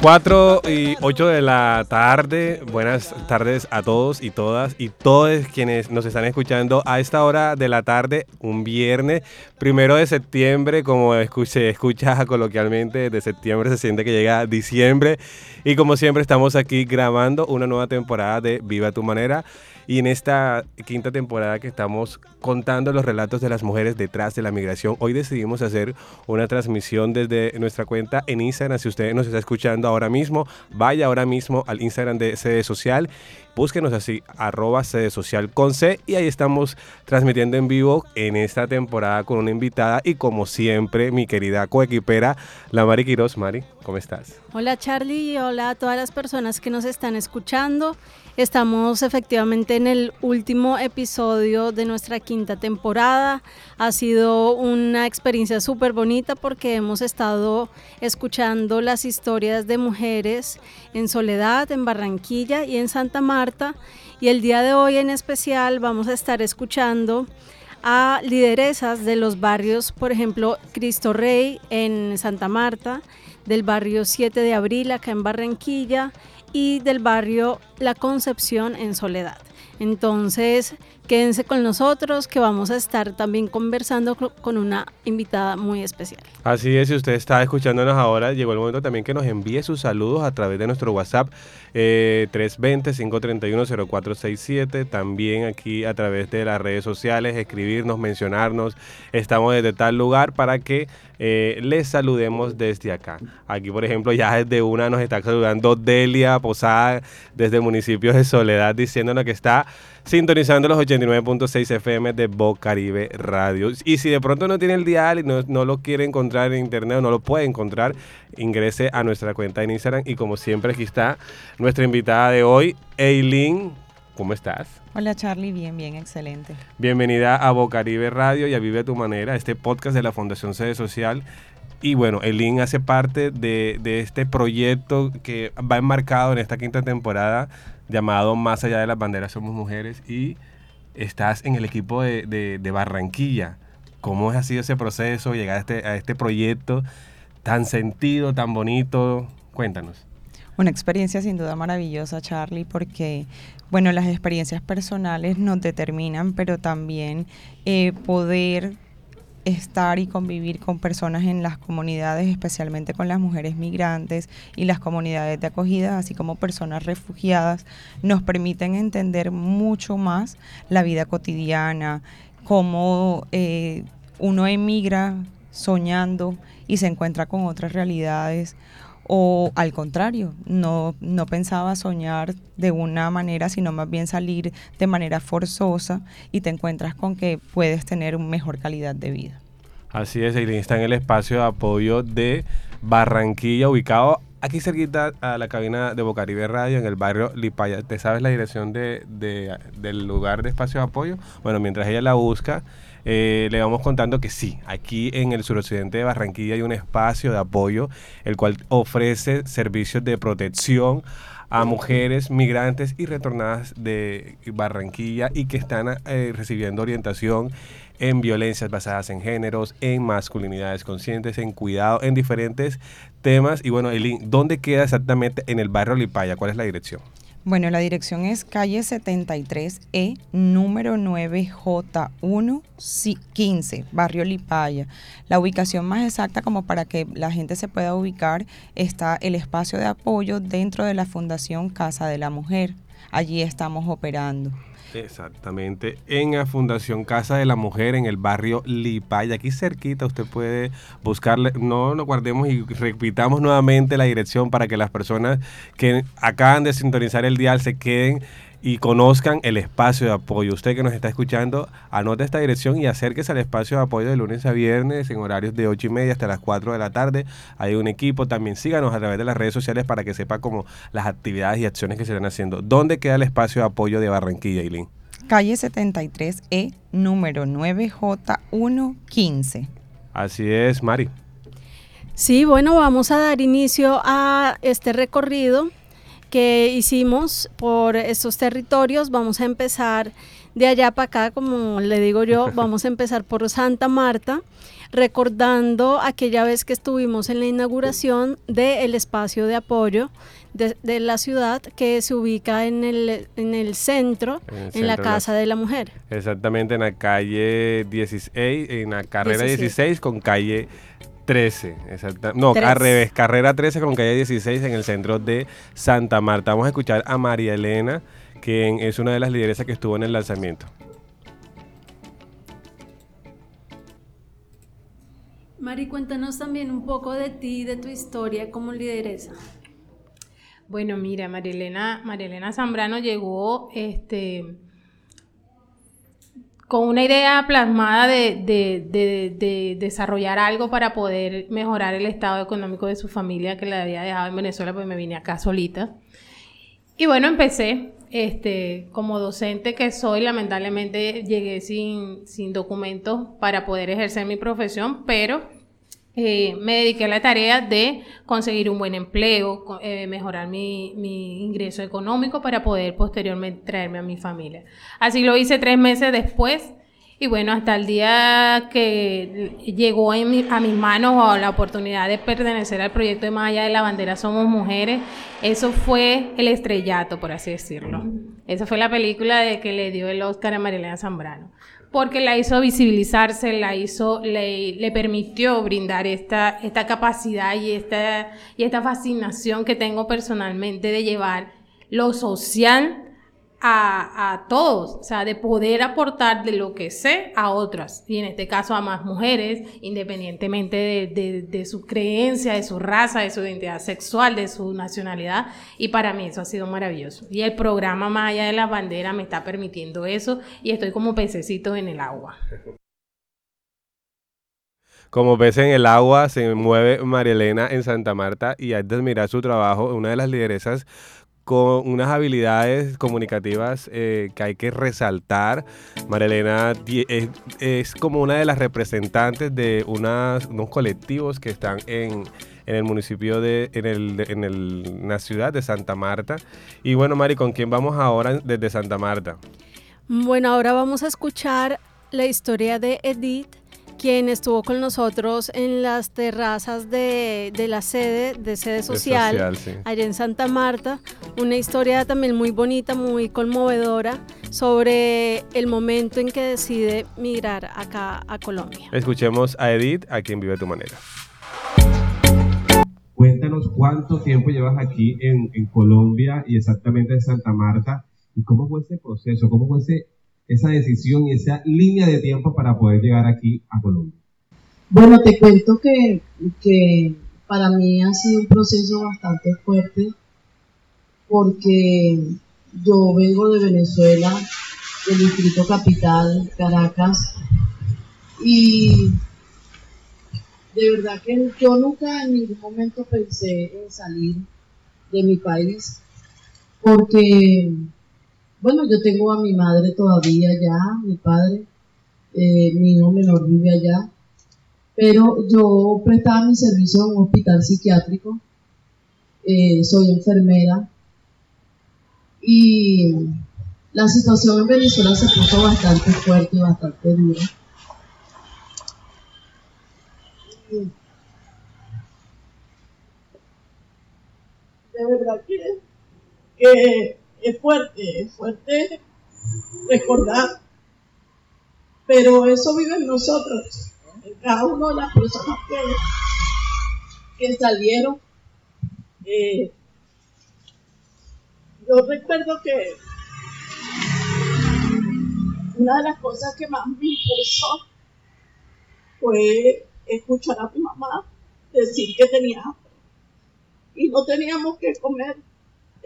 4 y 8 de la tarde. Buenas tardes a todos y todas y todos quienes nos están escuchando a esta hora de la tarde, un viernes, primero de septiembre, como se escucha coloquialmente, de septiembre se siente que llega diciembre. Y como siempre, estamos aquí grabando una nueva temporada de Viva tu manera. Y en esta quinta temporada que estamos contando los relatos de las mujeres detrás de la migración, hoy decidimos hacer una transmisión desde nuestra cuenta en Instagram. Si usted nos está escuchando ahora mismo, vaya ahora mismo al Instagram de Sede Social Búsquenos así, arroba sede social con C y ahí estamos transmitiendo en vivo en esta temporada con una invitada y como siempre mi querida coequipera, la Mari Quiroz. Mari, ¿cómo estás? Hola Charlie hola a todas las personas que nos están escuchando. Estamos efectivamente en el último episodio de nuestra quinta temporada. Ha sido una experiencia súper bonita porque hemos estado escuchando las historias de mujeres en Soledad, en Barranquilla y en Santa Marta. Y el día de hoy en especial vamos a estar escuchando a lideresas de los barrios, por ejemplo, Cristo Rey en Santa Marta, del barrio 7 de Abril acá en Barranquilla y del barrio La Concepción en Soledad. Entonces, quédense con nosotros que vamos a estar también conversando con una invitada muy especial. Así es, si usted está escuchándonos ahora, llegó el momento también que nos envíe sus saludos a través de nuestro WhatsApp eh, 320-531-0467, también aquí a través de las redes sociales, escribirnos, mencionarnos, estamos desde tal lugar para que eh, les saludemos desde acá. Aquí, por ejemplo, ya desde una nos está saludando Delia Posada desde el municipio de Soledad, diciéndonos que está sintonizando los 89.6 FM de Bocaribe Radio. Y si de pronto no tiene el dial y no, lo quiere encontrar en internet o no lo puede encontrar, ingrese a nuestra cuenta en Instagram. Y como siempre, aquí está nuestra invitada de hoy, Eileen. ¿Cómo estás? Hola Charlie, bien, bien, excelente. Bienvenida a Bocaribe Radio y a Vive a tu manera, este podcast de la Fundación Sede Social. Y bueno, Eileen hace parte de, de este proyecto que va enmarcado en esta quinta temporada llamado Más allá de las banderas somos mujeres y estás en el equipo de, Barranquilla. ¿Cómo ha sido ese proceso, llegar a este, a este proyecto tan sentido, tan bonito? Cuéntanos. Una experiencia sin duda maravillosa, Charlie, porque, bueno, las experiencias personales nos determinan, pero también eh, poder estar y convivir con personas en las comunidades, especialmente con las mujeres migrantes y las comunidades de acogida, así como personas refugiadas, nos permiten entender mucho más la vida cotidiana, cómo eh, uno emigra soñando y se encuentra con otras realidades o al contrario, no, no pensaba soñar de una manera, sino más bien salir de manera forzosa y te encuentras con que puedes tener mejor calidad de vida. Así es, Eileen está en el espacio de apoyo de Barranquilla, ubicado aquí cerquita a la cabina de Bocaribe Radio, en el barrio Lipaya. ¿Te sabes la dirección de, del lugar de espacio de apoyo? Bueno, mientras ella la busca, eh, le vamos contando que sí, aquí en el suroccidente de Barranquilla hay un espacio de apoyo, el cual ofrece servicios de protección a mujeres migrantes y retornadas de Barranquilla y que están eh, recibiendo orientación en violencias basadas en géneros, en masculinidades conscientes, en cuidado, en diferentes temas. Y bueno, Elin, ¿dónde queda exactamente en el barrio Lipaya? ¿Cuál es la dirección? Bueno, la dirección es calle 73E, número 9J1 15, barrio Lipaya. La ubicación más exacta como para que la gente se pueda ubicar está el espacio de apoyo dentro de la Fundación Casa de la Mujer. Allí estamos operando. Exactamente, en la Fundación Casa de la Mujer en el barrio Lipaya, aquí cerquita usted puede buscarle, no nos guardemos y repitamos nuevamente la dirección para que las personas que acaban de sintonizar el dial se queden y conozcan el espacio de apoyo. Usted que nos está escuchando, anote esta dirección y acérquese al espacio de apoyo de lunes a viernes en horarios de 8 y media hasta las 4 de la tarde. Hay un equipo, también síganos a través de las redes sociales para que sepa cómo las actividades y acciones que se están haciendo. ¿Dónde queda el espacio de apoyo de Barranquilla, Eileen? Calle 73E, número 9J115. Así es, Mari. Sí, bueno, vamos a dar inicio a este recorrido que hicimos por estos territorios. Vamos a empezar de allá para acá, como le digo yo, vamos a empezar por Santa Marta. recordando aquella vez que estuvimos en la inauguración del espacio de apoyo de, la ciudad que se ubica en el, en el centro, en, la Casa de la Mujer. Exactamente, en la calle 16, en la carrera 16 con calle 13, no, al revés, carrera 13 con calle 16 en el centro de Santa Marta. Vamos a escuchar a María Elena, quien es una de las lideresas que estuvo en el lanzamiento. Mari, cuéntanos también un poco de ti, de tu historia como lideresa. Bueno, mira, María Elena Zambrano llegó este, con una idea plasmada de, desarrollar algo para poder mejorar el estado económico de su familia que la había dejado en Venezuela, pues me vine acá solita. Y bueno, empecé, este, como docente que soy, lamentablemente llegué sin, sin documentos para poder ejercer mi profesión, pero eh, me dediqué a la tarea de conseguir un buen empleo, eh, mejorar mi, ingreso económico para poder posteriormente traerme a mi familia. Así lo hice tres meses después y bueno, hasta el día que llegó a mis manos la oportunidad de pertenecer al proyecto de Más allá de la bandera Somos Mujeres, eso fue el estrellato, por así decirlo. Esa fue la película de que le dio el Oscar a Marilena Zambrano porque la hizo visibilizarse, la hizo, le, permitió brindar esta, esta capacidad y esta, y esta fascinación que tengo personalmente de llevar lo social a, todos, o sea, de poder aportar de lo que sé a otras, y en este caso a más mujeres, independientemente de, su creencia, de su raza, de su identidad sexual, de su nacionalidad, y para mí eso ha sido maravilloso. Y el programa Más allá de la bandera me está permitiendo eso, y estoy como pececito en el agua. Como pez en el agua se mueve María Elena en Santa Marta y hay de admirar su trabajo, una de las lideresas con unas habilidades comunicativas eh, que hay que resaltar. Marilena es, como una de las representantes de unos colectivos que están en, el municipio de, en, el, en, el, la ciudad de Santa Marta. Y bueno, Mari, ¿con quién vamos ahora desde Santa Marta? Bueno, ahora vamos a escuchar la historia de Edith quien estuvo con nosotros en las terrazas de, la sede, de sede social, allá en Santa Marta. Una historia también muy bonita, muy conmovedora sobre el momento en que decide migrar acá a Colombia. Escuchemos a Edith, a quien vive tu manera. Cuéntanos cuánto tiempo llevas aquí en, en Colombia y exactamente en Santa Marta y cómo fue ese proceso, cómo fue ese esa decisión y esa línea de tiempo para poder llegar aquí a Colombia? Bueno, te cuento que, que para mí ha sido un proceso bastante fuerte porque yo vengo de Venezuela, del distrito capital, Caracas, y de verdad que yo nunca en ningún momento pensé en salir de mi país porque bueno, yo tengo a mi madre todavía allá, mi padre, eh, mi hijo menor vive allá, pero yo prestaba mi servicio en un hospital psiquiátrico, eh, soy enfermera. Y la situación en Venezuela se puso bastante fuerte y bastante dura. De verdad que, que es fuerte, es fuerte recordar, pero eso vive en nosotros, en cada una de las personas que, salieron. Eh, yo recuerdo que una de las cosas que más me impulsó fue escuchar a mi mamá decir que tenía y no teníamos que comer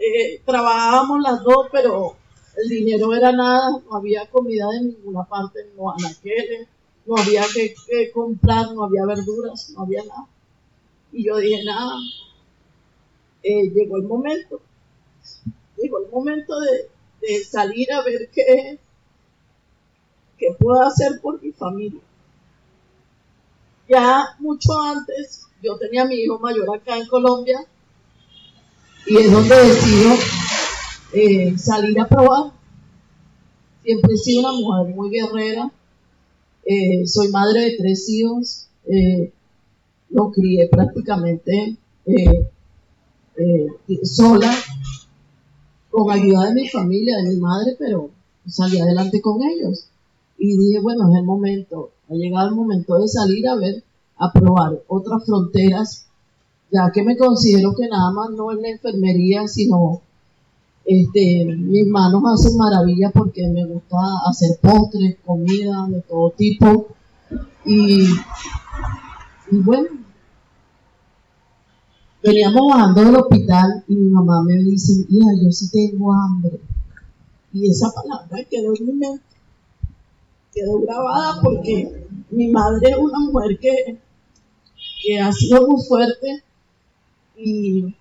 eh, trabajábamos las dos, pero el dinero era nada, no había comida de ninguna parte, no no había que, comprar, no había verduras, no había nada. Y yo dije, nada, eh, llegó el momento, llegó el momento de, de salir a ver qué, qué puedo hacer por mi familia. Ya mucho antes, yo tenía a mi hijo mayor acá en Colombia, y es donde decido eh, salir a probar. Siempre he sido una mujer muy guerrera. Eh, soy madre de tres hijos. eh, lo crié prácticamente eh, sola, con ayuda de mi familia, de mi madre, pero salí adelante con ellos. Y dije, bueno, es el momento, ha llegado el momento de salir a ver, a probar otras fronteras, ya que me considero que nada más no es la enfermería, sino este, mis manos hacen maravillas porque me gusta hacer postres, comida de todo tipo. Y, bueno, veníamos bajando del hospital y mi mamá me dice, hija, yo sí tengo hambre. Y esa palabra quedó en mi mente, quedó grabada porque mi madre es una mujer que, que ha sido muy fuerte y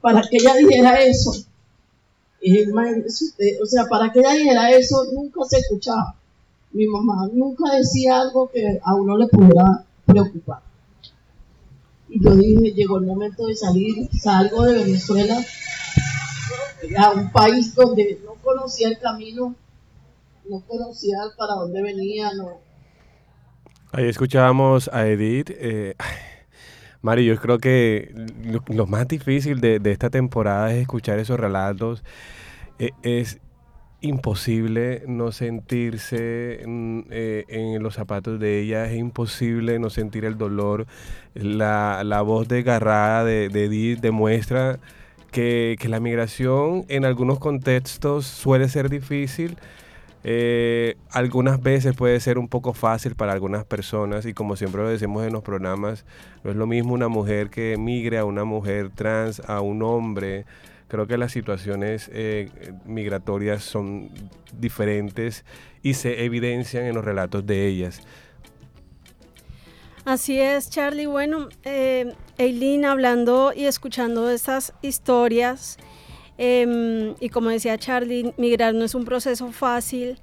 para que ella dijera eso, o sea, para que ella dijera eso nunca se escuchaba. Mi mamá nunca decía algo que a uno le pudiera preocupar. Y yo dije, llegó el momento de salir, salgo de Venezuela a un país donde no conocía el camino, no conocía para dónde venía, no. Ahí escuchábamos a Edith. Eh, Mari, yo creo que lo, más difícil de, esta temporada es escuchar esos relatos. E, es imposible no sentirse mm, eh, en los zapatos de ella, es imposible no sentir el dolor. La, la voz desgarrada de, de Edith demuestra que, que, la migración en algunos contextos suele ser difícil. Eh, algunas veces puede ser un poco fácil para algunas personas y como siempre lo decimos en los programas, no es lo mismo una mujer que migre a una mujer trans, a un hombre, Creo que las situaciones eh, migratorias son diferentes y se evidencian en los relatos de ellas. Así es, Charlie. Bueno, eh, Eileen, hablando y escuchando estas historias, em, y como decía Charlie, migrar no es un proceso fácil.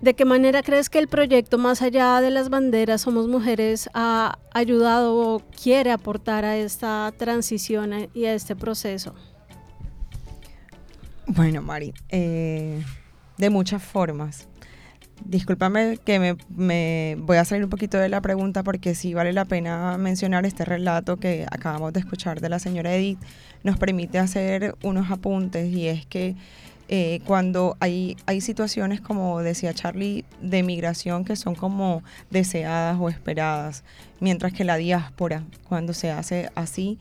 ¿De qué manera crees que el proyecto Más allá de las banderas Somos Mujeres ha ayudado o quiere aportar a esta transición y a este proceso? Bueno, Mari, eh, de muchas formas. Discúlpame que me, voy a salir un poquito de la pregunta porque sí vale la pena mencionar este relato que acabamos de escuchar de la señora Edith. Nos permite hacer unos apuntes y es que eh, cuando hay, hay situaciones, como decía Charlie, de migración que son como deseadas o esperadas, mientras que la diáspora, cuando se hace así,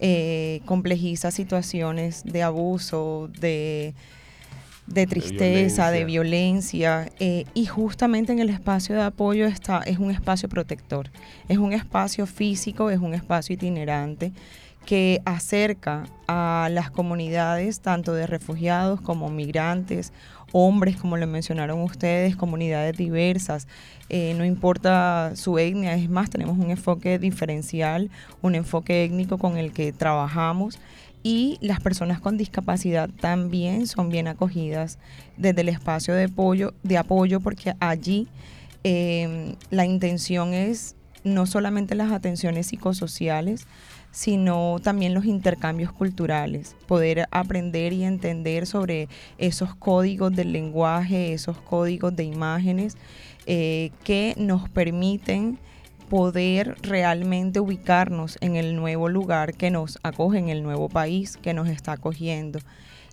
eh, complejiza situaciones de abuso, de, tristeza, de violencia, eh, y justamente en el espacio de apoyo está, es un espacio protector, es un espacio físico, es un espacio itinerante que acerca a las comunidades, tanto de refugiados como migrantes, hombres, como lo mencionaron ustedes, comunidades diversas, eh, no importa su etnia, es más, tenemos un enfoque diferencial, un enfoque étnico con el que trabajamos y las personas con discapacidad también son bien acogidas desde el espacio de apoyo, de apoyo porque allí em, la intención es no solamente las atenciones psicosociales, sino también los intercambios culturales, poder aprender y entender sobre esos códigos del lenguaje, esos códigos de imágenes eh, que nos permiten poder realmente ubicarnos en el nuevo lugar que nos acoge, en el nuevo país que nos está acogiendo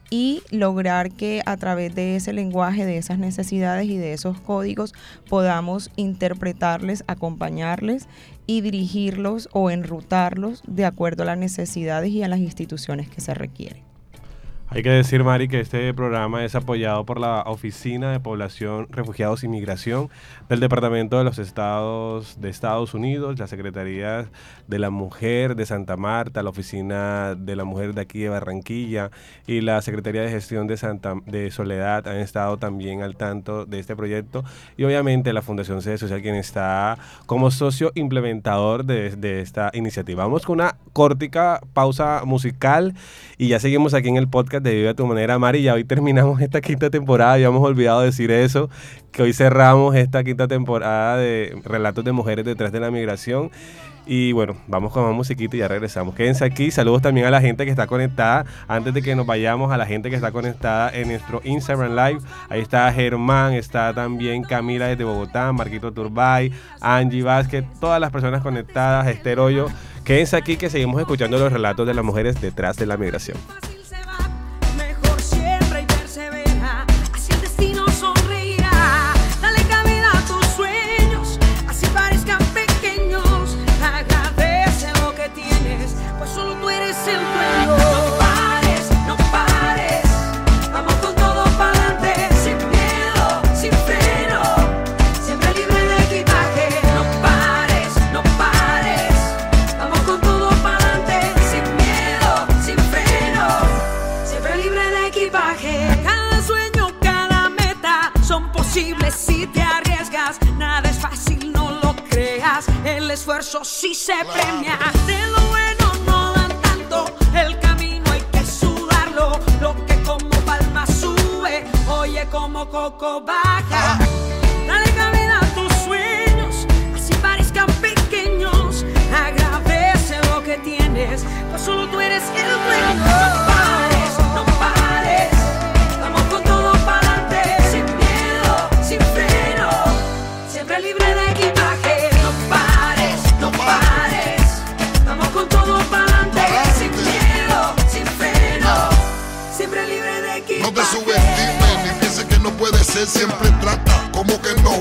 y lograr que a través de ese lenguaje, de esas necesidades y de esos códigos podamos interpretarles, acompañarles y dirigirlos o enrutarlos de acuerdo a las necesidades y a las instituciones que se requieren. Hay que decir, Mari, que este programa es apoyado por la Oficina de Población, Refugiados y Migración del Departamento de los Estados de Estados Unidos, la Secretaría de la Mujer de Santa Marta, la Oficina de la Mujer de aquí de Barranquilla y la Secretaría de Gestión de, Santa, de Soledad han estado también al tanto de este proyecto y obviamente la Fundación Sede Social quien está como socio implementador de, de esta iniciativa. Vamos con una cortica pausa musical y ya seguimos aquí en el podcast de Vive a tu manera, Mari. Ya hoy terminamos esta quinta temporada, ya hemos olvidado decir eso, que hoy cerramos esta quinta temporada de Relatos de Mujeres detrás de la migración. Y bueno, vamos con más musiquita y ya regresamos. Quédense aquí. Saludos también a la gente que está conectada. Antes de que nos vayamos, a la gente que está conectada en nuestro Instagram Live. Ahí está Germán, está también Camila desde Bogotá, Marquito Turbay, Angie Vázquez, todas las personas conectadas, Esther Hoyo. Quédense aquí que seguimos escuchando los relatos de las mujeres detrás de la migración.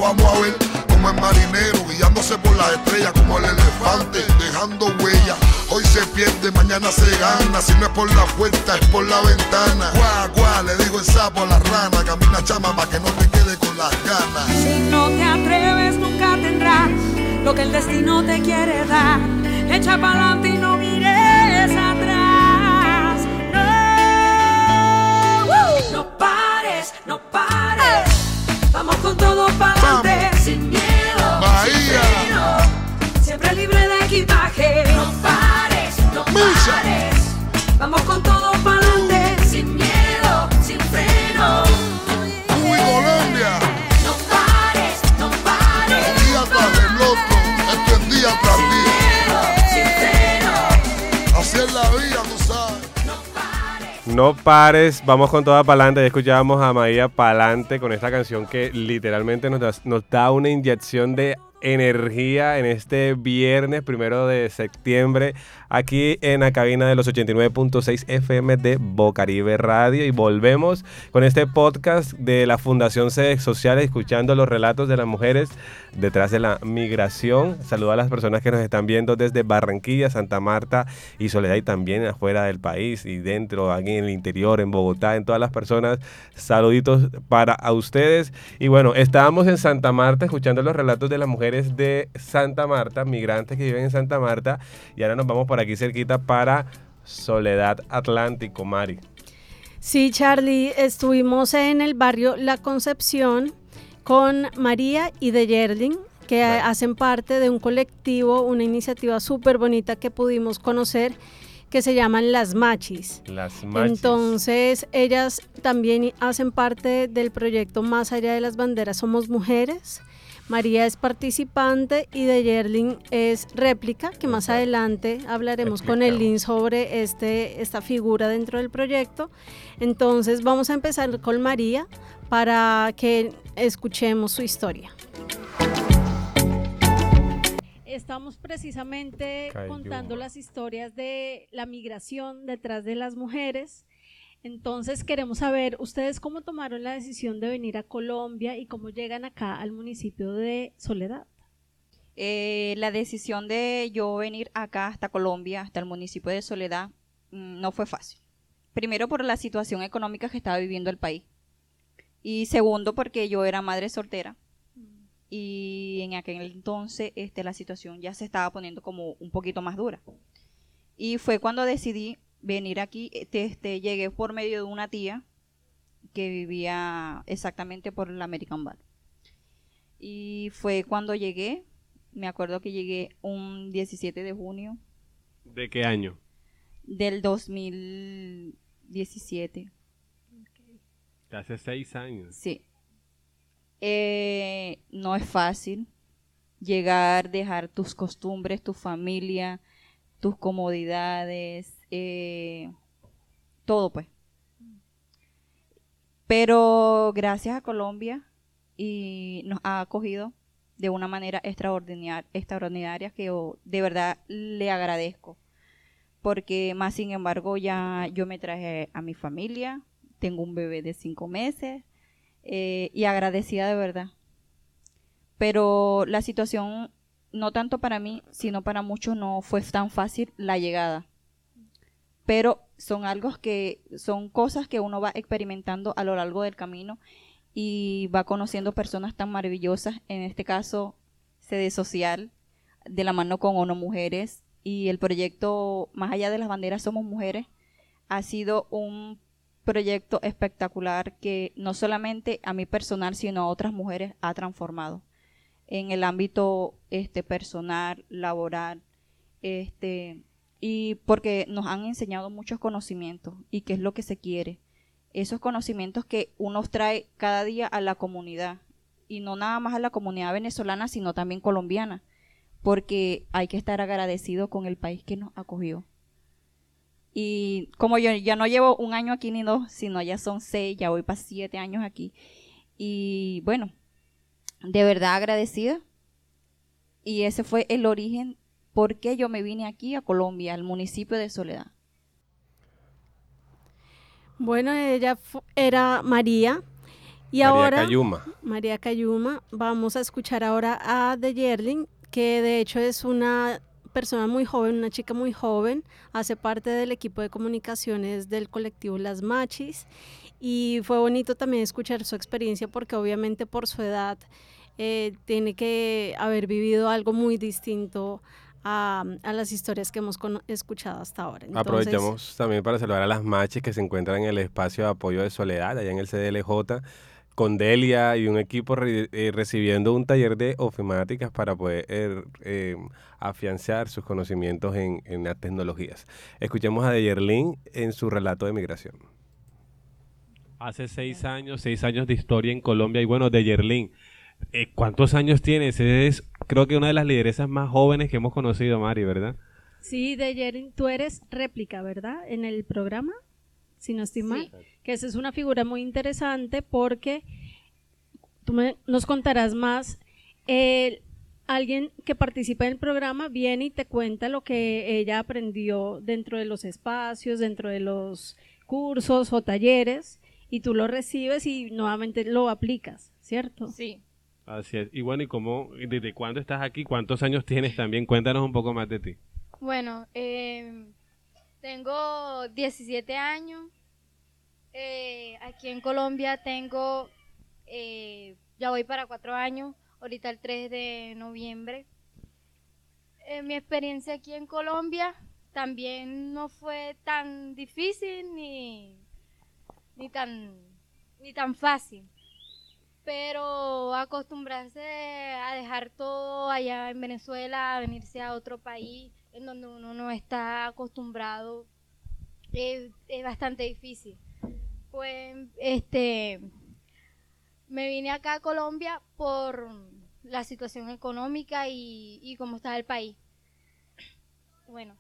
Vamos a ver. Como el marinero guiándose por las estrellas, como el elefante dejando huella. Hoy se pierde, mañana se gana. Si no es por la puerta, es por la ventana. Guau, guau, le digo el sapo a la rana. Camina chama para que no te quede con las ganas. Si no te atreves, nunca tendrás lo que el destino te quiere dar. Echa pa'lante y no mires atrás. No, no pares, no pares. Vamos con todo pa'lante, sin miedo. Bahía. sin freno, Siempre libre de equipaje. No pares, no pares. Vamos con todo No pares, vamos con toda pa'lante. Ya escuchábamos a María Palante con esta canción que literalmente nos da, nos da una inyección de energía en este viernes primero de septiembre aquí en la cabina de los 89.6 FM de Bocaribe Radio y volvemos con este podcast de la Fundación Sedes Sociales escuchando los relatos de las mujeres detrás de la migración. Saludo a las personas que nos están viendo desde Barranquilla, Santa Marta y Soledad y también afuera del país y dentro, aquí en el interior, en Bogotá, en todas las personas. Saluditos para a ustedes. Y bueno, estábamos en Santa Marta escuchando los relatos de las mujeres de Santa Marta, migrantes que viven en Santa Marta. Y ahora nos vamos por aquí cerquita para Soledad Atlántico, Mari. Sí, Charlie, estuvimos en el barrio La Concepción con María y de Yerling, que Claro. hacen parte de un colectivo, una iniciativa súper bonita que pudimos conocer, que se llaman Las Machis. Las machis. Entonces, ellas también hacen parte del proyecto Más allá de las banderas Somos Mujeres. María es participante y de Yerling es réplica, que más adelante hablaremos con el link sobre este, esta figura dentro del proyecto. Entonces vamos a empezar con María para que escuchemos su historia. Estamos precisamente Cayó. contando las historias de la migración detrás de las mujeres. Entonces queremos saber ustedes cómo tomaron la decisión de venir a Colombia y cómo llegan acá al municipio de Soledad. Eh, la decisión de yo venir acá hasta Colombia, hasta el municipio de Soledad, mm, no fue fácil. Primero por la situación económica que estaba viviendo el país. Y segundo porque yo era madre soltera. Y en aquel entonces este, la situación ya se estaba poniendo como un poquito más dura. Y fue cuando decidí venir aquí. Este, este, llegué por medio de una tía que vivía exactamente por el American Bar. Y fue cuando llegué, me acuerdo que llegué un 17 de junio ¿De qué año? del 2017. Hace seis años. Sí. Eh, no es fácil llegar, dejar tus costumbres, tu familia, tus comodidades, eh, todo pues. Pero gracias a Colombia y nos ha acogido de una manera extraordinaria, extraordinaria que yo de verdad le agradezco. Porque más sin embargo ya yo me traje a mi familia, tengo un bebé de cinco meses eh, y agradecida de verdad. Pero la situación, no tanto para mí, sino para muchos, no fue tan fácil la llegada. Pero son algo que, son cosas que uno va experimentando a lo largo del camino y va conociendo personas tan maravillosas, en este caso, Sede Social, de la mano con ONU Mujeres, y el proyecto Más allá de las banderas somos mujeres ha sido un proyecto espectacular que no solamente a mí personal, sino a otras mujeres ha transformado en el ámbito este personal, laboral, este y porque nos han enseñado muchos conocimientos y qué es lo que se quiere. Esos conocimientos que uno trae cada día a la comunidad y no nada más a la comunidad venezolana, sino también colombiana, porque hay que estar agradecido con el país que nos acogió. Y como yo ya no llevo un año aquí ni dos, sino ya son seis, ya voy para siete años aquí. Y bueno, de verdad agradecida. Y ese fue el origen por qué yo me vine aquí a Colombia, al municipio de Soledad. Bueno, ella era María. Y María ahora, Cayuma. María Cayuma, vamos a escuchar ahora a De Yerling, que de hecho es una persona muy joven, una chica muy joven, hace parte del equipo de comunicaciones del colectivo Las Machis y fue bonito también escuchar su experiencia porque obviamente por su edad eh, tiene que haber vivido algo muy distinto a, a las historias que hemos escuchado hasta ahora. Entonces, Aprovechamos también para saludar a las machis que se encuentran en el espacio de apoyo de Soledad, allá en el CDLJ, con Delia y un equipo re- eh, recibiendo un taller de ofimáticas para poder eh, eh, afianzar sus conocimientos en, en las tecnologías. Escuchemos a Deyerlin en su relato de migración. Hace seis años, seis años de historia en Colombia y bueno, de Yerlin. Eh, ¿Cuántos años tienes? Es creo que una de las lideresas más jóvenes que hemos conocido, Mari, ¿verdad? Sí, de Yerin, tú eres réplica, ¿verdad? En el programa, si no estoy mal. Que esa es una figura muy interesante porque tú me- nos contarás más. eh, alguien que participa en el programa viene y te cuenta lo que ella aprendió dentro de los espacios, dentro de los cursos o talleres, y tú lo recibes y nuevamente lo aplicas, ¿cierto? Sí. Así es. Y bueno, ¿y cómo, desde cuándo estás aquí? ¿Cuántos años tienes también? Cuéntanos un poco más de ti. Bueno, eh, tengo 17 años. Aquí en Colombia tengo, eh, ya voy para cuatro años, ahorita el 3 de noviembre. Eh, mi experiencia aquí en Colombia también no fue tan difícil ni, ni, tan, ni tan fácil. Pero acostumbrarse a dejar todo allá en Venezuela, a venirse a otro país en donde uno no está acostumbrado, es, bastante difícil. Pues, este, me vine acá a Colombia por la situación económica y, y cómo está el país. Bueno,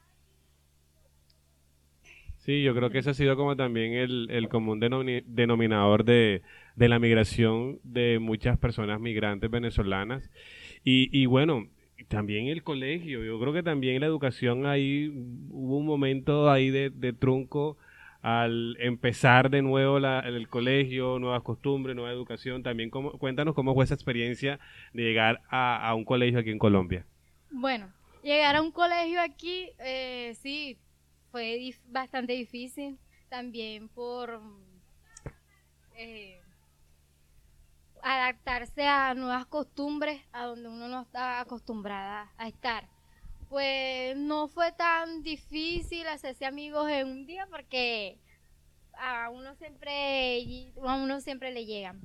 Sí, yo creo que ese ha sido como también el, el común denomi- denominador de, de la migración de muchas personas migrantes venezolanas. Y, y bueno, también el colegio, yo creo que también la educación ahí hubo un momento ahí de, de trunco al empezar de nuevo la- el colegio, nuevas costumbres, nueva educación. También cómo, cuéntanos cómo fue esa experiencia de llegar a, a un colegio aquí en Colombia. bueno, llegar a un colegio aquí, eh, sí, fue bastante difícil, también por eh, adaptarse a nuevas costumbres, a donde uno no está acostumbrada a estar. Pues no fue tan difícil hacerse amigos en un día porque a uno siempre a uno siempre le llegan.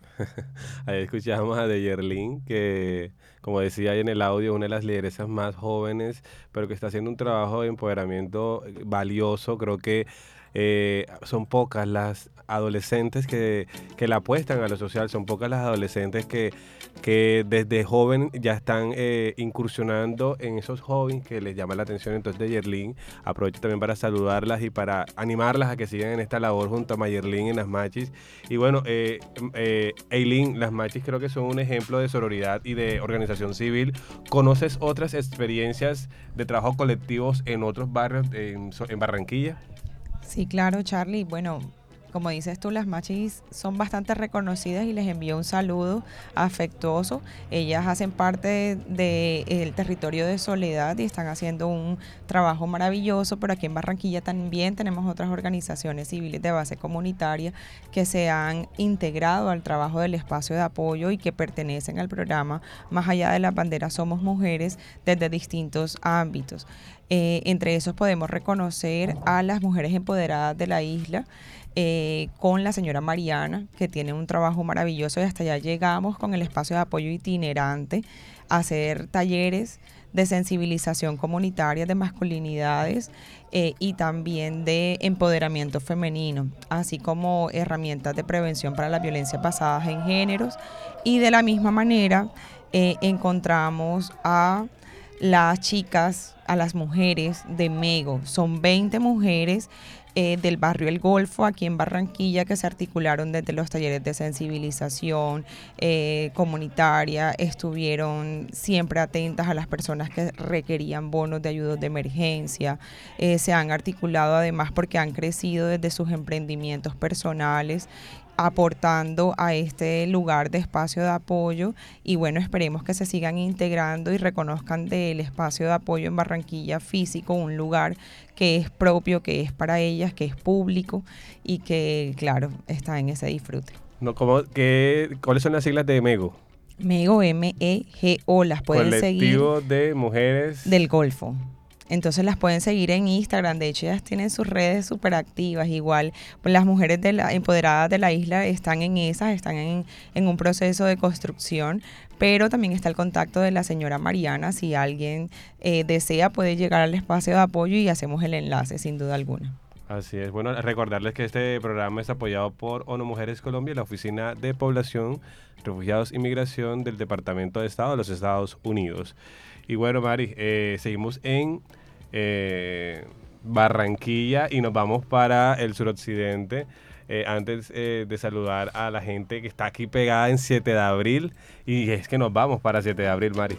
Ahí escuchamos a Deyerlin, que como decía ahí en el audio, una de las lideresas más jóvenes, pero que está haciendo un trabajo de empoderamiento valioso. Creo que eh, son pocas las adolescentes que, que la apuestan a lo social, son pocas las adolescentes que, que desde joven ya están eh, incursionando en esos hobbies que les llama la atención. Entonces, de Yerlin, aprovecho también para saludarlas y para animarlas a que sigan en esta labor junto a Mayerlin en las machis. Y bueno, eh, eh, Eileen, las machis creo que son un ejemplo de sororidad y de organización civil. ¿Conoces otras experiencias de trabajo colectivos en otros barrios en Barranquilla? Sí, claro, Charlie. Bueno, como dices tú, las machis son bastante reconocidas y les envío un saludo afectuoso. Ellas hacen parte del territorio de Soledad y están haciendo un trabajo maravilloso, pero aquí en Barranquilla también tenemos otras organizaciones civiles de base comunitaria que se han integrado al trabajo del espacio de apoyo y que pertenecen al programa Más allá de la bandera Somos Mujeres desde distintos ámbitos. Eh, entre esos podemos reconocer a las mujeres empoderadas de la isla, eh, con la señora Mariana, que tiene un trabajo maravilloso y hasta allá llegamos con el espacio de apoyo itinerante a hacer talleres de sensibilización comunitaria de masculinidades eh, y también de empoderamiento femenino, así como herramientas de prevención para la violencia basadas en géneros. Y de la misma manera eh, encontramos a las chicas, a las mujeres de Mego. Son 20 mujeres eh, del barrio El Golfo, aquí en Barranquilla, que se articularon desde los talleres de sensibilización eh, comunitaria, estuvieron siempre atentas a las personas que requerían bonos de ayuda de emergencia, eh, se han articulado además porque han crecido desde sus emprendimientos personales aportando a este lugar de espacio de apoyo y bueno, esperemos que se sigan integrando y reconozcan del espacio de apoyo en Barranquilla físico, un lugar que es propio, que es para ellas, que es público y que claro, está en ese disfrute. No, ¿cómo, qué, ¿Cuáles son las siglas de MEGO? MEGO, M-E-G-O, las pueden Colectivo de Mujeres del Golfo. Entonces las pueden seguir en Instagram. De hecho, ellas tienen sus redes súper activas. Igual, pues las mujeres de la, empoderadas de la isla están en esas, están en, en, un proceso de construcción. Pero también está el contacto de la señora Mariana. Si alguien eh, desea, puede llegar al espacio de apoyo y hacemos el enlace, sin duda alguna. Así es. Bueno, recordarles que este programa es apoyado por ONU Mujeres Colombia, la Oficina de Población, Refugiados y Migración del Departamento de Estado de los Estados Unidos. Y bueno, Mari, eh, seguimos en eh, Barranquilla y nos vamos para el suroccidente. Eh, antes de saludar a la gente que está aquí pegada en 7 de abril y es que nos vamos para 7 de abril, Mari.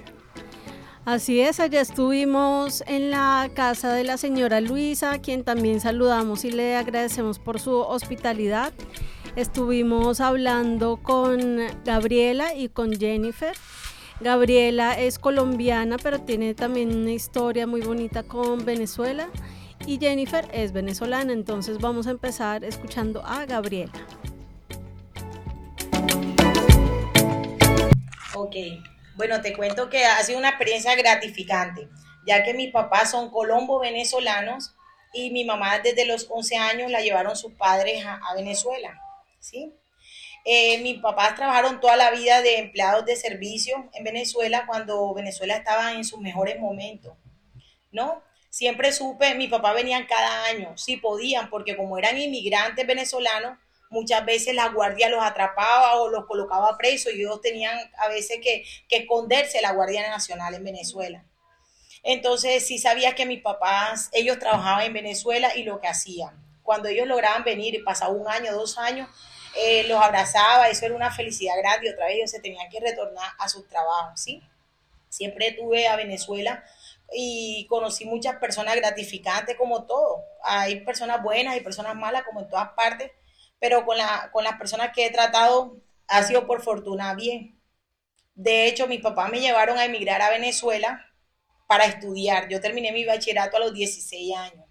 Así es, allá estuvimos en la casa de la señora Luisa, quien también saludamos y le agradecemos por su hospitalidad. Estuvimos hablando con Gabriela y con Jennifer Gabriela es colombiana, pero tiene también una historia muy bonita con Venezuela. Y Jennifer es venezolana, entonces vamos a empezar escuchando a Gabriela. Ok, bueno, te cuento que ha sido una experiencia gratificante, ya que mis papás son colombo venezolanos y mi mamá desde los 11 años la llevaron sus padres a, a Venezuela, ¿sí? Eh, mis papás trabajaron toda la vida de empleados de servicio en Venezuela cuando Venezuela estaba en sus mejores momentos, ¿no? Siempre supe, mis papás venían cada año, si podían, porque como eran inmigrantes venezolanos, muchas veces la guardia los atrapaba o los colocaba presos y ellos tenían a veces que, que esconderse la Guardia Nacional en Venezuela. Entonces sí sabía que mis papás, ellos trabajaban en Venezuela y lo que hacían. Cuando ellos lograban venir pasaba un año, dos años, eh, los abrazaba, eso era una felicidad grande otra vez ellos se tenían que retornar a sus trabajos, ¿sí? Siempre tuve a Venezuela y conocí muchas personas gratificantes como todo. Hay personas buenas y personas malas como en todas partes, pero con, la, con las personas que he tratado ha sido por fortuna bien. De hecho, mis papás me llevaron a emigrar a Venezuela para estudiar. Yo terminé mi bachillerato a los 16 años.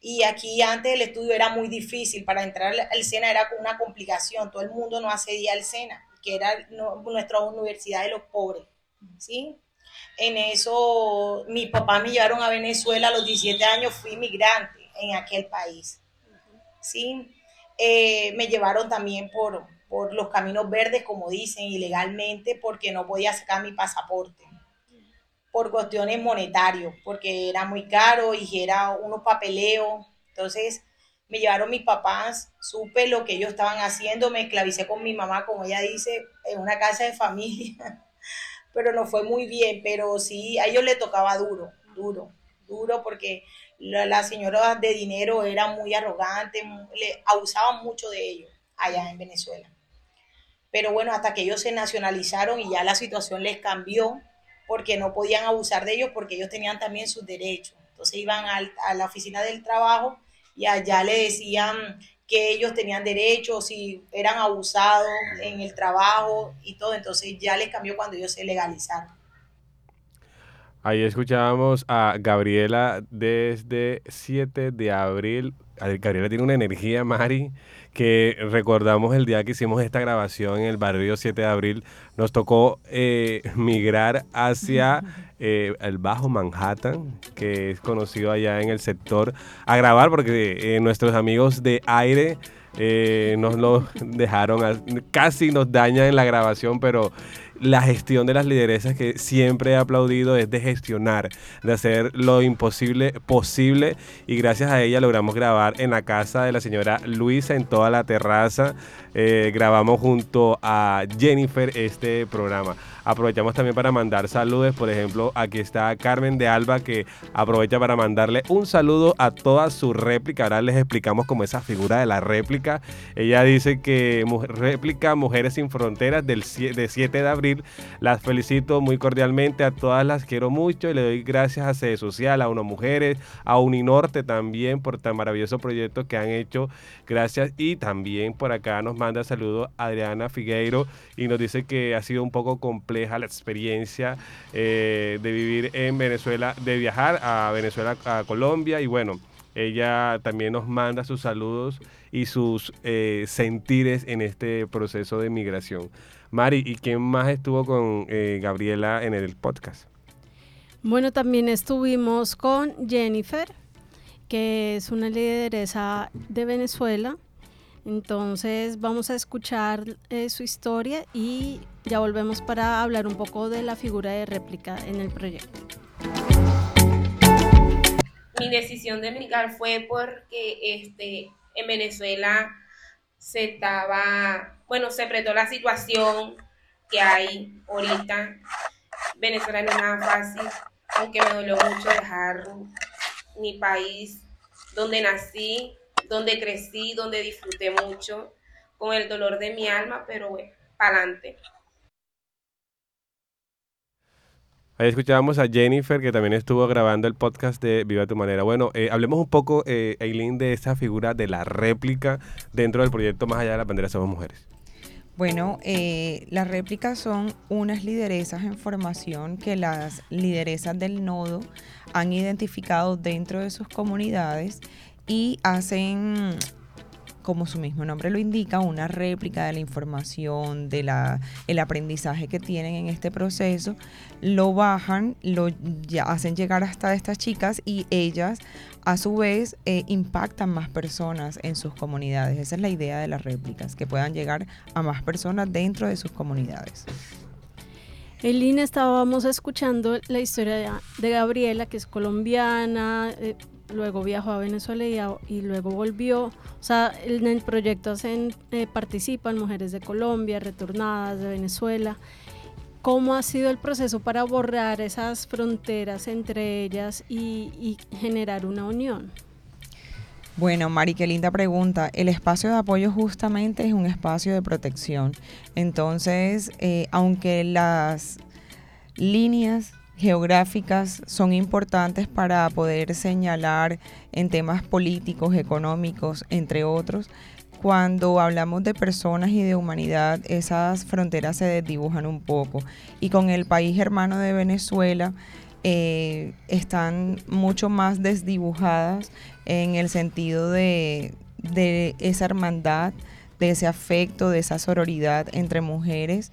Y aquí antes el estudio era muy difícil, para entrar al SENA era una complicación, todo el mundo no accedía al SENA, que era nuestra universidad de los pobres, ¿sí? En eso, mis papás me llevaron a Venezuela a los 17 años, fui inmigrante en aquel país, ¿sí? Eh, me llevaron también por, por los caminos verdes, como dicen, ilegalmente, porque no podía sacar mi pasaporte por cuestiones monetarias, porque era muy caro y era unos papeleos. Entonces, me llevaron mis papás, supe lo que ellos estaban haciendo, me esclavicé con mi mamá, como ella dice, en una casa de familia, pero no fue muy bien, pero sí, a ellos le tocaba duro, duro, duro, porque la, la señora de dinero era muy arrogante, le abusaban mucho de ellos allá en Venezuela. Pero bueno, hasta que ellos se nacionalizaron y ya la situación les cambió, porque no podían abusar de ellos, porque ellos tenían también sus derechos. Entonces iban al- a la oficina del trabajo y allá le decían que ellos tenían derechos, si eran abusados en el trabajo y todo. Entonces ya les cambió cuando ellos se legalizaron. Ahí escuchábamos a Gabriela desde 7 de abril. Gabriela tiene una energía, Mari, que recordamos el día que hicimos esta grabación en el barrio 7 de abril. Nos tocó eh, migrar hacia eh, el Bajo Manhattan, que es conocido allá en el sector, a grabar porque eh, nuestros amigos de aire nos lo dejaron, a- casi nos dañan en la grabación, pero la gestión de las lideresas que siempre he aplaudido es de gestionar, de hacer lo imposible posible y gracias a ella logramos grabar en la casa de la señora Luisa en toda la terraza. Eh, grabamos junto a Jennifer este programa. Aprovechamos también para mandar saludos, por ejemplo, aquí está Carmen de Alba que aprovecha para mandarle un saludo a toda su réplica. Ahora les explicamos como esa figura de la réplica. Ella dice que réplica Mujeres sin Fronteras del sie- de 7 de abril. Las felicito muy cordialmente, a todas las quiero mucho y le doy gracias a Sede Social, a Uno Mujeres, a Uninorte también por tan maravilloso proyecto que han hecho. Gracias y también por acá nos manda saludos Adriana Figueiro y nos dice que ha sido un poco compleja la experiencia eh, de vivir en Venezuela, de viajar a Venezuela, a Colombia y bueno. Ella también nos manda sus saludos y sus eh, sentires en este proceso de migración. Mari, ¿y quién más estuvo con eh, Gabriela en el podcast? Bueno, también estuvimos con Jennifer, que es una lideresa de Venezuela. Entonces vamos a escuchar eh, su historia y ya volvemos para hablar un poco de la figura de réplica en el proyecto. mi decisión de emigrar fue porque este, en Venezuela se estaba, bueno, se apretó la situación que hay ahorita. Venezuela no es nada fácil, aunque me dolió mucho dejar mi país donde nací, donde crecí, donde disfruté mucho, con el dolor de mi alma, pero bueno, para adelante. Ahí escuchábamos a Jennifer, que también estuvo grabando el podcast de Viva tu Manera. Bueno, eh, hablemos un poco, eh, Eileen, de esta figura de la réplica dentro del proyecto Más allá de la bandera Somos Mujeres. Bueno, eh, las réplicas son unas lideresas en formación que las lideresas del nodo han identificado dentro de sus comunidades y hacen, como su mismo nombre lo indica, una réplica de la información, de la, aprendizaje que tienen en este proceso, lo bajan, lo hacen llegar hasta estas chicas y ellas a su vez eh, impactan más personas en sus comunidades. Esa es la idea de las réplicas, que puedan llegar a más personas dentro de sus comunidades. Elina, estábamos escuchando la historia de Gabriela, que es colombiana, eh, luego viajó a Venezuela y, luego volvió. O sea, en el proyecto hacen, eh, participan mujeres de Colombia, retornadas de Venezuela. ¿Cómo ha sido el proceso para borrar esas fronteras entre ellas y, y generar una unión? Bueno, Mari, qué linda pregunta. El espacio de apoyo justamente es un espacio de protección. Entonces, eh, aunque las líneas geográficas son importantes para poder señalar en temas políticos, económicos, entre otros, cuando hablamos de personas y de humanidad, esas fronteras se desdibujan un poco. Y con el país hermano de Venezuela, eh, están mucho más desdibujadas en el sentido de, de esa hermandad, de ese afecto, de esa sororidad entre mujeres.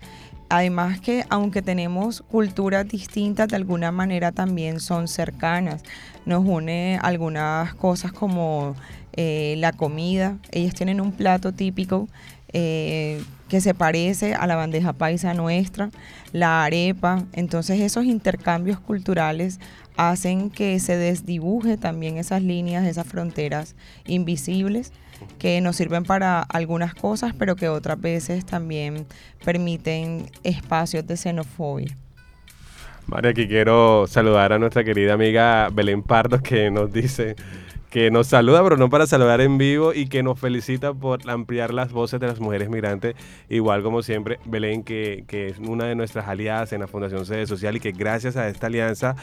Además que aunque tenemos culturas distintas, de alguna manera también son cercanas. Nos une algunas cosas como eh, la comida. Ellas tienen un plato típico eh, que se parece a la bandeja paisa nuestra, la arepa. Entonces esos intercambios culturales hacen que se desdibuje también esas líneas, esas fronteras invisibles que nos sirven para algunas cosas, pero que otras veces también permiten espacios de xenofobia. María, aquí quiero saludar a nuestra querida amiga Belén Pardo que nos dice que nos saluda, pero no para saludar en vivo y que nos felicita por ampliar las voces de las mujeres migrantes. Igual como siempre, Belén, que, que es una de nuestras aliadas en la Fundación Sede Social y que gracias a esta alianza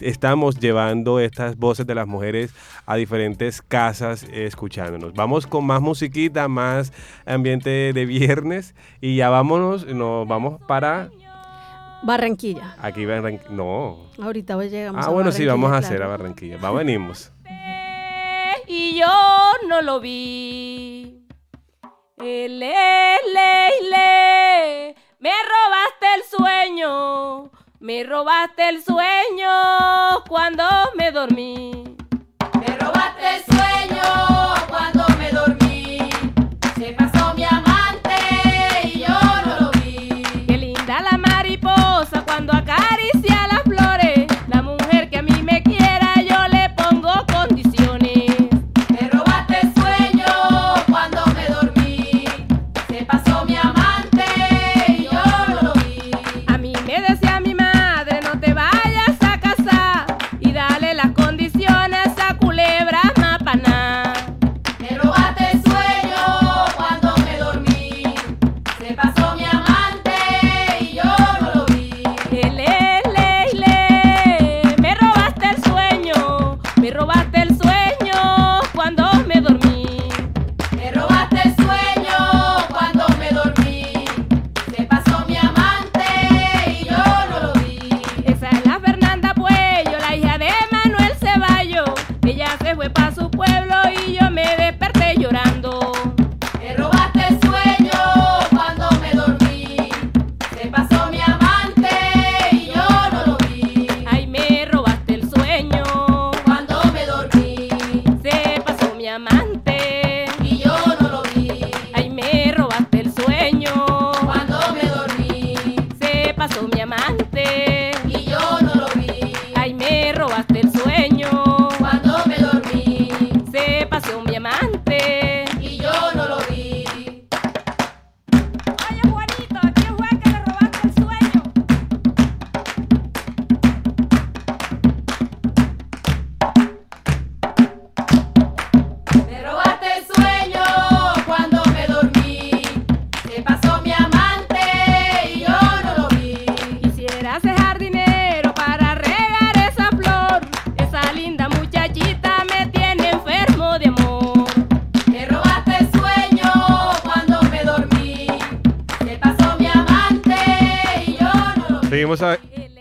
estamos llevando estas voces de las mujeres a diferentes casas eh, escuchándonos. Vamos con más musiquita, más ambiente de viernes y ya vámonos, nos vamos para Barranquilla. aquí Barranquilla. No. Ahorita voy- llegamos Ah, a bueno, sí, vamos a hacer a. Barranquilla. Va, venimos. y yo no lo vi. Ele, le, le, me robaste el sueño, me robaste el sueño cuando me dormí. Me robaste el sueño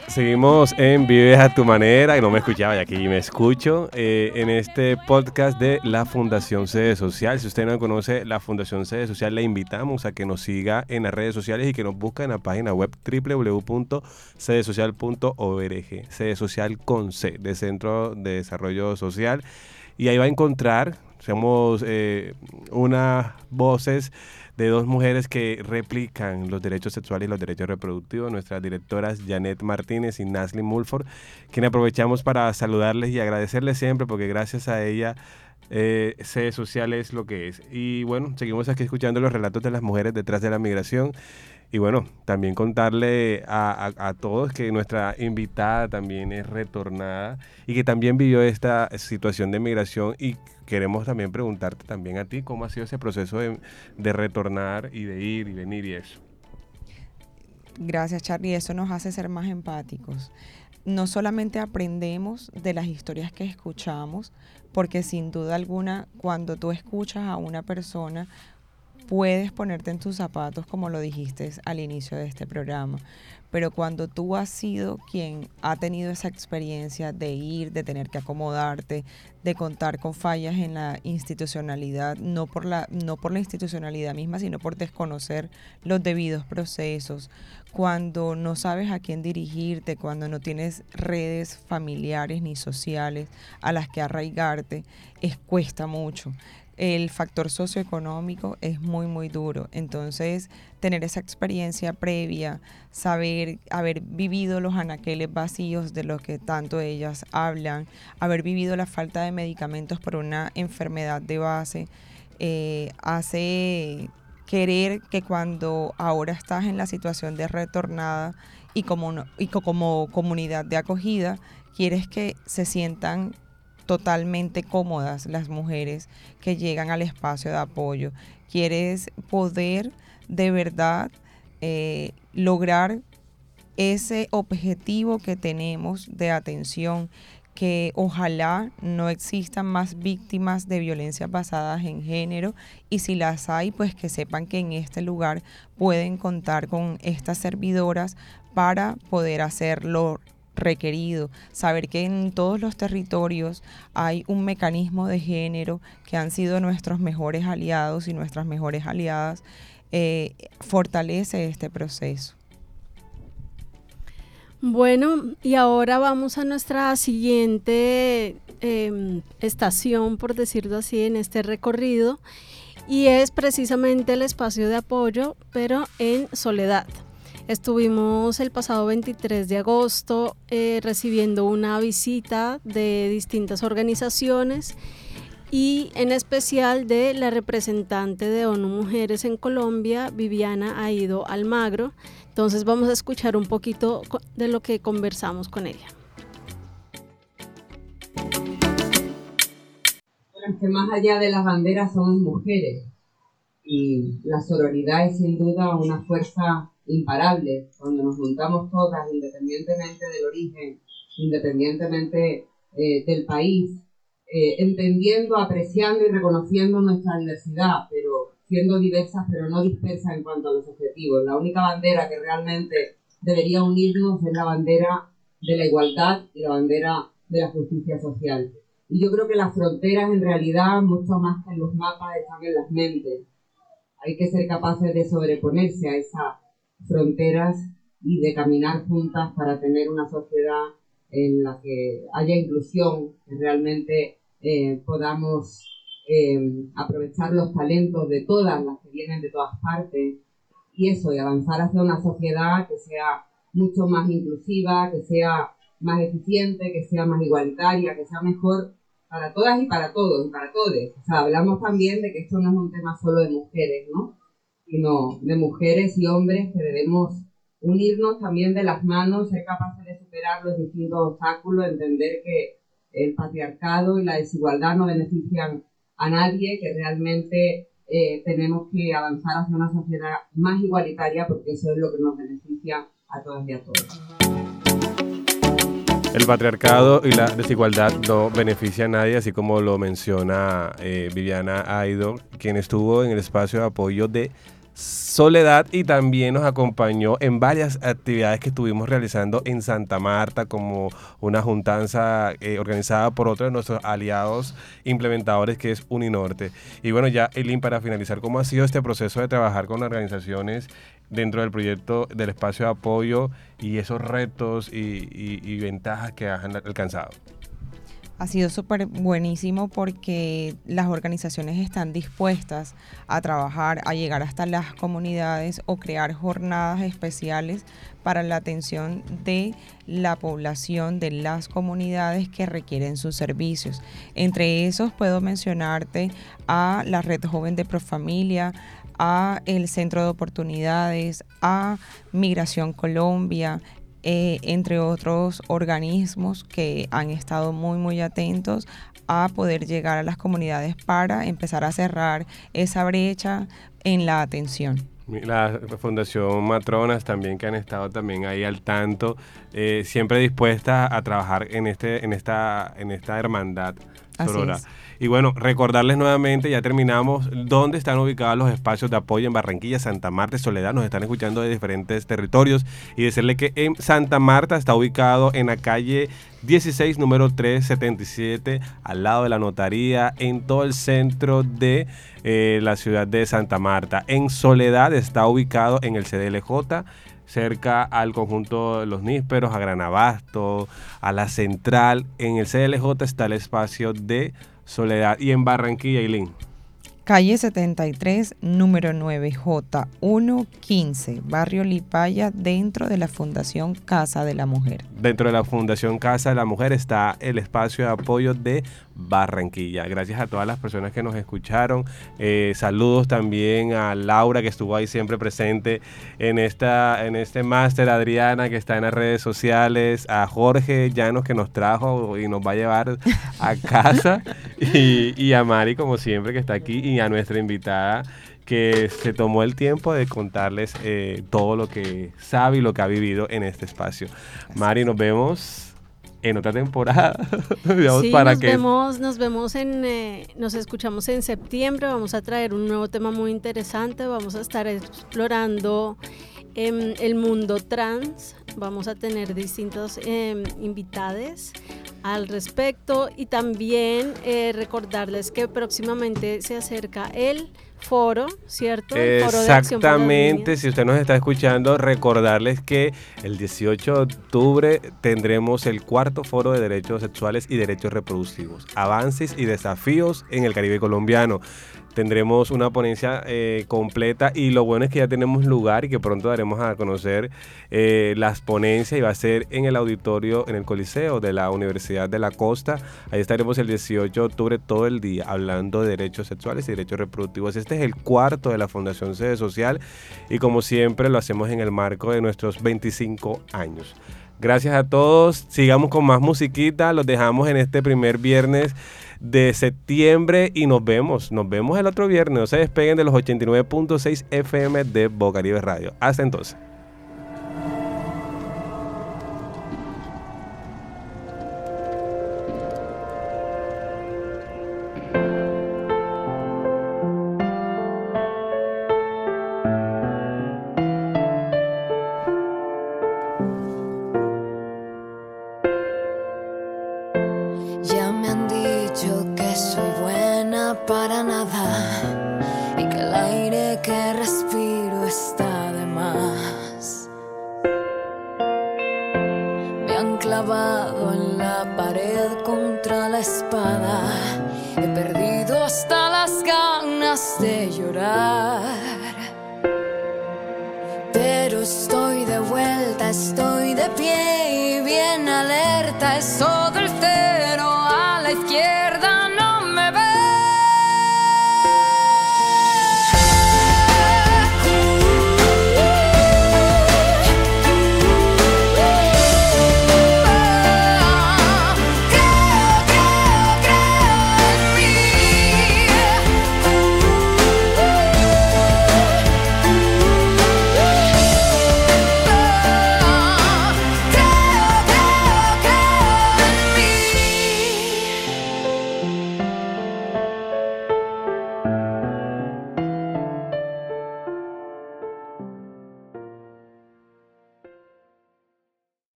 Seguimos, en Vives a tu manera, y no me escuchaba y aquí me escucho, eh, en este podcast de la Fundación Sede Social. Si usted no conoce la Fundación Sede Social, le invitamos a que nos siga en las redes sociales y que nos busque en la página web www.sedesocial.org. Sede Social con C, de Centro de Desarrollo Social. Y ahí va a encontrar, somos eh, unas voces de dos mujeres que replican los derechos sexuales y los derechos reproductivos, nuestras directoras Janet Martínez y Nasli Mulford, quien aprovechamos para saludarles y agradecerles siempre porque gracias a ella eh, Sede Social es lo que es. Y bueno, seguimos aquí escuchando los relatos de las mujeres detrás de la migración. Y bueno, también contarle a, a- todos que nuestra invitada también es retornada y que también vivió esta situación de migración y queremos también preguntarte también a ti cómo ha sido ese proceso de, de retornar y de ir y venir y eso. Gracias, Charlie. Eso nos hace ser más empáticos. No solamente aprendemos de las historias que escuchamos, porque sin duda alguna, cuando tú escuchas a una persona, puedes ponerte en tus zapatos, como lo dijiste al inicio de este programa. Pero cuando tú has sido quien ha tenido esa experiencia de ir, de tener que acomodarte, de contar con fallas en la institucionalidad, no por la, no por la institucionalidad misma, sino por desconocer los debidos procesos, cuando no sabes a quién dirigirte, cuando no tienes redes familiares ni sociales a las que arraigarte, es, cuesta mucho el factor socioeconómico es muy, muy duro. Entonces, tener esa experiencia previa, saber, haber vivido los anaqueles vacíos de los que tanto ellas hablan, haber vivido la falta de medicamentos por una enfermedad de base, eh, hace querer que cuando ahora estás en la situación de retornada y como, y co- como comunidad de acogida, quieres que se sientan totalmente cómodas las mujeres que llegan al espacio de apoyo. Quieres poder de verdad eh, lograr ese objetivo que tenemos de atención, que ojalá no existan más víctimas de violencias basadas en género y si las hay, pues que sepan que en este lugar pueden contar con estas servidoras para poder hacer lo requerido, saber que en todos los territorios hay un mecanismo de género que han sido nuestros mejores aliados y nuestras mejores aliadas, eh, fortalece este proceso. Bueno, y ahora vamos a nuestra siguiente em, estación, por decirlo así, en este recorrido, y es precisamente el espacio de apoyo, pero en soledad. Estuvimos el pasado 23 de agosto eh, recibiendo una visita de distintas organizaciones y en especial de la representante de ONU Mujeres en Colombia, Viviana Aido Almagro. Entonces vamos a escuchar un poquito de lo que conversamos con ella. Que más allá de las banderas somos mujeres y la sororidad es sin duda una fuerza imparable cuando nos juntamos todas, independientemente del origen, independientemente eh, del país, eh, entendiendo, apreciando y reconociendo nuestra diversidad, pero siendo diversas pero no dispersas en cuanto a los objetivos. La única bandera que realmente debería unirnos es la bandera de la igualdad y la bandera de la justicia social. Y yo creo que las fronteras en realidad, mucho más que en los mapas, están en las mentes. Hay que ser capaces de sobreponerse a esas fronteras y de caminar juntas para tener una sociedad en la que haya inclusión, que realmente eh, podamos eh, aprovechar los talentos de todas las que vienen de todas partes y eso, y avanzar hacia una sociedad que sea mucho más inclusiva, que sea más eficiente, que sea más igualitaria, que sea mejor para todas y para todos y para todos. O sea, hablamos también de que esto no es un tema solo de mujeres, ¿no? Sino de mujeres y hombres que debemos unirnos también de las manos, ser capaces de superar los distintos obstáculos, entender que el patriarcado y la desigualdad no benefician a nadie, que realmente eh, tenemos que avanzar hacia una sociedad más igualitaria porque eso es lo que nos beneficia a todas y a todos. El patriarcado y la desigualdad no beneficia a nadie, así como lo menciona eh, Viviana Aido, quien estuvo en el espacio de apoyo de Soledad y también nos acompañó en varias actividades que estuvimos realizando en Santa Marta, como una juntanza eh, organizada por otro de nuestros aliados implementadores que es Uninorte. Y bueno, ya Elin, para finalizar, ¿cómo ha sido este proceso de trabajar con organizaciones dentro del proyecto del espacio de apoyo y esos retos y, ventajas que han alcanzado? Ha sido súper buenísimo porque las organizaciones están dispuestas a trabajar, a llegar hasta las comunidades o crear jornadas especiales para la atención de la población de las comunidades que requieren sus servicios. Entre esos puedo mencionarte a la Red Joven de Profamilia, a el Centro de Oportunidades, a Migración Colombia, eh, entre otros organismos que han estado muy, muy atentos a poder llegar a las comunidades para empezar a cerrar esa brecha en la atención. La Fundación Matronas también que han estado también ahí al tanto, eh, siempre dispuestas a trabajar en este, en esta, en esta hermandad Así sorora. es. Y bueno, recordarles nuevamente, ya terminamos, dónde están ubicados los espacios de apoyo en Barranquilla, Santa Marta y Soledad. Nos están escuchando de diferentes territorios y decirle que en Santa Marta está ubicado en la calle 16, número 377, al lado de la notaría, en todo el centro de eh, la ciudad de Santa Marta. En Soledad está ubicado en el CDLJ cerca al conjunto de los nísperos, a Granabasto, a la central. En el CLJ está el espacio de Soledad y en Barranquilla, Ilín. calle 73, número 9J115, barrio Lipaya, dentro de la Fundación Casa de la Mujer. Dentro de la Fundación Casa de la Mujer está el espacio de apoyo de Barranquilla. Gracias a todas las personas que nos escucharon. Eh, saludos también a Laura que estuvo ahí siempre presente en, esta, en este máster, Adriana que está en las redes sociales, a Jorge Llanos que nos trajo y nos va a llevar a casa y, y a Mari como siempre que está aquí y a nuestra invitada que se tomó el tiempo de contarles eh, todo lo que sabe y lo que ha vivido en este espacio. Mari, nos vemos en otra temporada. Digamos, Sí, para nos que vemos, nos vemos en, eh, nos escuchamos en septiembre. Vamos a traer un nuevo tema muy interesante. Vamos a estar explorando em, el mundo trans. Vamos a tener distintos em, invitados al respecto y también eh, recordarles que próximamente se acerca el foro, ¿cierto? El foro de Exactamente, si usted nos está escuchando, recordarles que el 18 de octubre tendremos el cuarto foro de derechos sexuales y derechos reproductivos, avances y desafíos en el Caribe colombiano. Tendremos una ponencia eh, completa y lo bueno es que ya tenemos lugar y que pronto daremos a conocer eh, las ponencias y va a ser en el auditorio, en el Coliseo de la Universidad de la Costa. Ahí estaremos el 18 de octubre todo el día hablando de derechos sexuales y derechos reproductivos. Este es el cuarto de la Fundación Sede Social y como siempre lo hacemos en el marco de nuestros 25 años. Gracias a todos. Sigamos con más musiquita. Los dejamos en este primer viernes de septiembre y nos vemos. Nos vemos el otro viernes. No se despeguen de los 89.6 FM de Bocaribe Radio. Hasta entonces.